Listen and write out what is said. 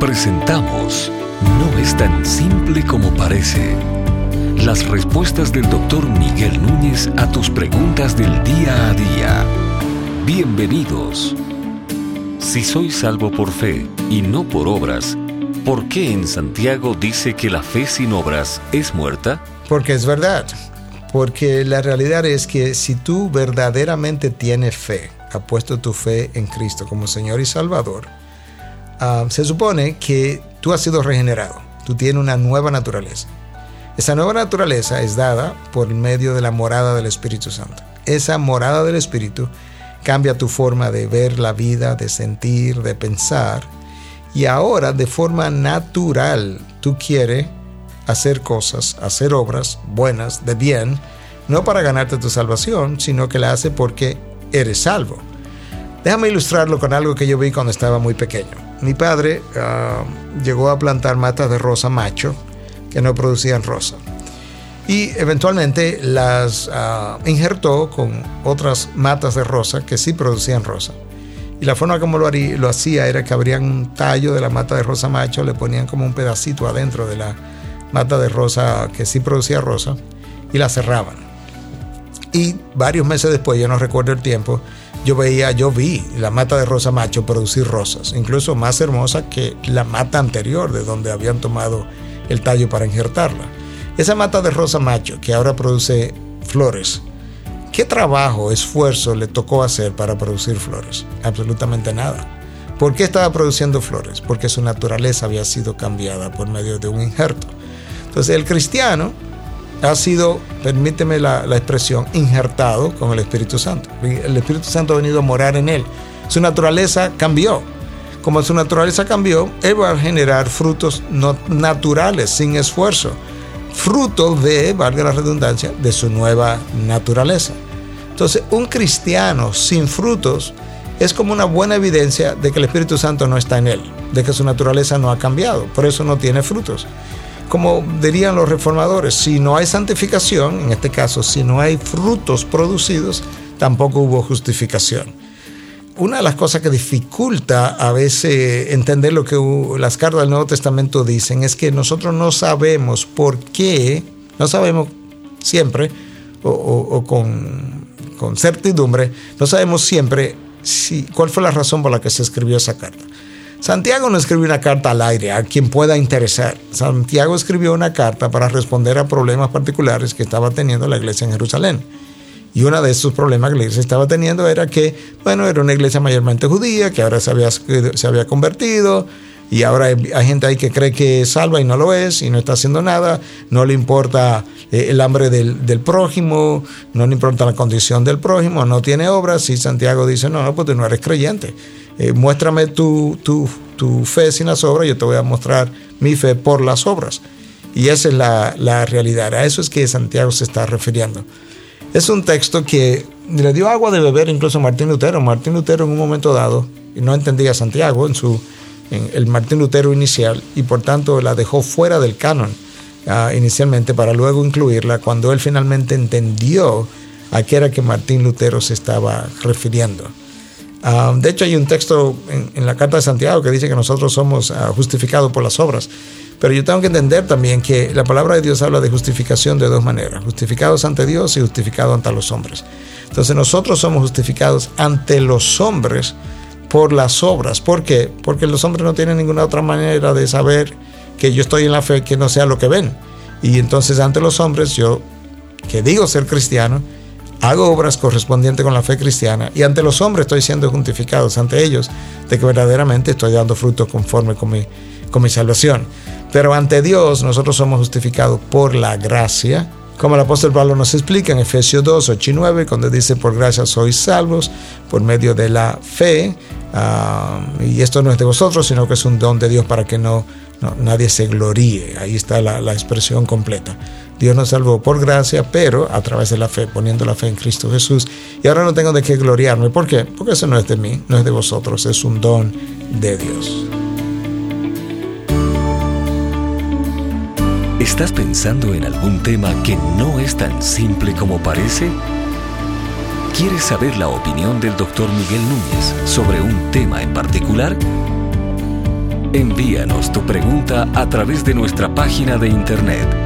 Presentamos No es tan simple como parece. Las respuestas del doctor Miguel Núñez a tus preguntas del día a día. Bienvenidos. Si soy salvo por fe y no por obras, ¿por qué en Santiago dice que la fe sin obras es muerta? Porque es verdad. Porque la realidad es que si tú verdaderamente tienes fe, ha puesto tu fe en Cristo como Señor y Salvador, Ah, se supone que tú has sido regenerado, tú tienes una nueva naturaleza. Esa nueva naturaleza es dada por medio de la morada del Espíritu Santo. Esa morada del Espíritu cambia tu forma de ver la vida, de sentir, de pensar. Y ahora de forma natural tú quieres hacer cosas, hacer obras buenas, de bien, no para ganarte tu salvación, sino que la hace porque eres salvo. Déjame ilustrarlo con algo que yo vi cuando estaba muy pequeño mi padre ah, llegó a plantar matas de rosa macho que no producían rosa. Y eventualmente las uh, injertó con otras matas de rosa que sí producían rosa. Y la forma como lo, lo hacía era que abrían un tallo de la mata de rosa macho, le ponían como un pedacito adentro de la mata de rosa que sí producía rosa y la cerraban. Y varios meses después, ya no recuerdo el tiempo, yo veía, yo vi la mata de rosa macho producir rosas, incluso más hermosa que la mata anterior de donde habían tomado el tallo para injertarla. Esa mata de rosa macho que ahora produce flores, ¿qué trabajo, esfuerzo le tocó hacer para producir flores? Absolutamente nada. ¿Por qué estaba produciendo flores? Porque su naturaleza había sido cambiada por medio de un injerto. Entonces el cristiano ha sido, permíteme la, expresión, injertado con el Espíritu Santo. El Espíritu Santo ha venido a morar en él. Su naturaleza cambió. Como su naturaleza cambió, él va a generar frutos naturales, sin esfuerzo. Fruto de, valga la redundancia, de su nueva naturaleza. Entonces, un cristiano sin frutos es como una buena evidencia de que el Espíritu Santo no está en él, de que su naturaleza no ha cambiado, por eso no tiene frutos como dirían los reformadores, si no hay santificación, en este caso, si no hay frutos producidos, tampoco hubo justificación. Una de las cosas que dificulta a veces entender lo que las cartas del Nuevo Testamento dicen es que nosotros no sabemos por qué, no sabemos siempre o, con, con, certidumbre, no sabemos siempre si, cuál fue la razón por la que se escribió esa carta. Santiago no escribió una carta al aire a quien pueda interesar. Santiago escribió una carta para responder a problemas particulares que estaba teniendo la iglesia en Jerusalén. Y uno de esos problemas que la iglesia estaba teniendo era que, bueno, era una iglesia mayormente judía, que ahora se había, se había convertido, y ahora hay, gente ahí que cree que es salva y no lo es, y no está haciendo nada, no le importa eh, el hambre del, prójimo, no le importa la condición del prójimo, no tiene obras, y Santiago dice, no, no, pues tú no eres creyente. Eh, muéstrame tu, tu, tu, fe sin las obras, yo te voy a mostrar mi fe por las obras. Y esa es la, la realidad. A eso es que Santiago se está refiriendo. Es un texto que le dio agua de beber incluso a Martín Lutero. Martín Lutero en un momento dado y no entendía a Santiago en, su, en el Martín Lutero inicial y por tanto la dejó fuera del canon uh, inicialmente para luego incluirla cuando él finalmente entendió a qué era que Martín Lutero se estaba refiriendo. Ah, de hecho, hay un texto en, la Carta de Santiago que dice que nosotros somos ah, justificados por las obras. Pero yo tengo que entender también que la palabra de Dios habla de justificación de dos maneras, justificados ante Dios y justificados ante los hombres. Entonces nosotros somos justificados ante los hombres por las obras. ¿Por qué? Porque los hombres no tienen ninguna otra manera de saber que yo estoy en la fe que no sea lo que ven. Y entonces ante los hombres yo, que digo ser cristiano, hago obras correspondientes con la fe cristiana y ante los hombres estoy siendo justificados ante ellos de que verdaderamente estoy dando fruto conforme con mi, con mi salvación. Pero ante Dios nosotros somos justificados por la gracia, como el apóstol Pablo nos explica en Efesios 2, 8 y 9, cuando dice, por gracia sois salvos por medio de la fe, ah, y esto no es de vosotros, sino que es un don de Dios para que no, nadie se gloríe. Ahí está la expresión completa. Dios nos salvó por gracia, pero a través de la fe, poniendo la fe en Cristo Jesús. Y ahora no tengo de qué gloriarme. ¿Por qué? Porque eso no es de mí, no es de vosotros, es un don de Dios. ¿Estás pensando en algún tema que no es tan simple como parece? ¿Quieres saber la opinión del doctor Miguel Núñez sobre un tema en particular? Envíanos tu pregunta a través de nuestra página de internet